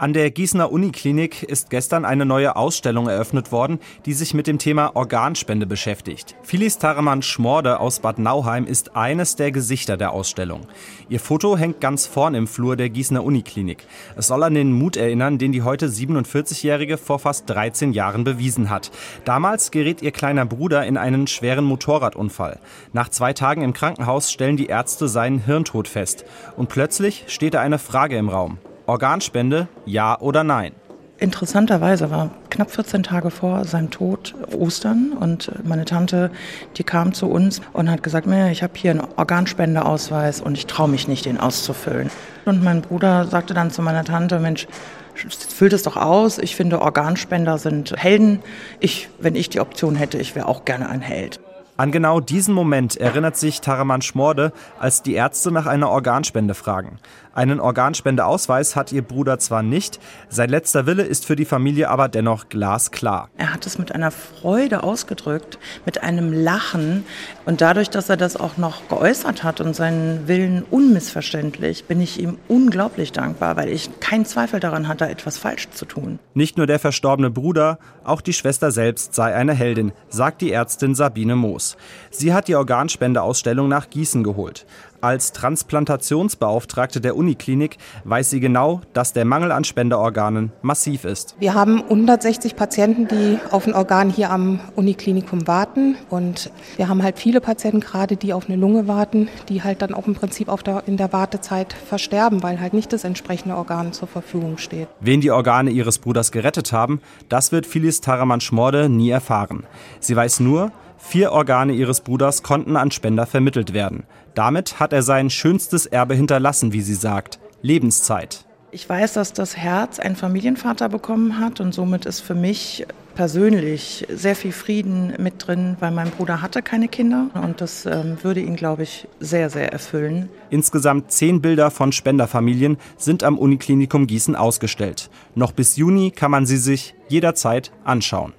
An der Gießener Uniklinik ist gestern eine neue Ausstellung eröffnet worden, die sich mit dem Thema Organspende beschäftigt. Phyllis Taremann Schmorde aus Bad Nauheim ist eines der Gesichter der Ausstellung. Ihr Foto hängt ganz vorn im Flur der Gießener Uniklinik. Es soll an den Mut erinnern, den die heute 47-Jährige vor fast 13 Jahren bewiesen hat. Damals gerät ihr kleiner Bruder in einen schweren Motorradunfall. Nach zwei Tagen im Krankenhaus stellen die Ärzte seinen Hirntod fest. Und plötzlich steht da eine Frage im Raum. Organspende, ja oder nein? Interessanterweise war knapp 14 Tage vor seinem Tod Ostern und meine Tante, die kam zu uns und hat gesagt, ich habe hier einen Organspendeausweis und ich traue mich nicht, den auszufüllen. Und mein Bruder sagte dann zu meiner Tante, Mensch, füllt es doch aus. Ich finde, Organspender sind Helden. Ich, wenn ich die Option hätte, ich wäre auch gerne ein Held. An genau diesen Moment erinnert sich Taraman Schmorde, als die Ärzte nach einer Organspende fragen. Einen Organspendeausweis hat ihr Bruder zwar nicht, sein letzter Wille ist für die Familie aber dennoch glasklar. Er hat es mit einer Freude ausgedrückt, mit einem Lachen und dadurch, dass er das auch noch geäußert hat und seinen Willen unmissverständlich, bin ich ihm unglaublich dankbar, weil ich keinen Zweifel daran hatte, etwas falsch zu tun. Nicht nur der verstorbene Bruder, auch die Schwester selbst sei eine Heldin, sagt die Ärztin Sabine Moos. Sie hat die Organspendeausstellung nach Gießen geholt. Als Transplantationsbeauftragte der Uniklinik weiß sie genau, dass der Mangel an Spenderorganen massiv ist. Wir haben 160 Patienten, die auf ein Organ hier am Uniklinikum warten. Und wir haben halt viele Patienten gerade, die auf eine Lunge warten, die halt dann auch im Prinzip der, in der Wartezeit versterben, weil halt nicht das entsprechende Organ zur Verfügung steht. Wen die Organe ihres Bruders gerettet haben, das wird Phyllis Taraman-Schmorde nie erfahren. Sie weiß nur, Vier Organe ihres Bruders konnten an Spender vermittelt werden. Damit hat er sein schönstes Erbe hinterlassen, wie sie sagt. Lebenszeit. Ich weiß, dass das Herz einen Familienvater bekommen hat und somit ist für mich persönlich sehr viel Frieden mit drin, weil mein Bruder hatte keine Kinder und das ähm, würde ihn, glaube ich, sehr, sehr erfüllen. Insgesamt zehn Bilder von Spenderfamilien sind am Uniklinikum Gießen ausgestellt. Noch bis Juni kann man sie sich jederzeit anschauen.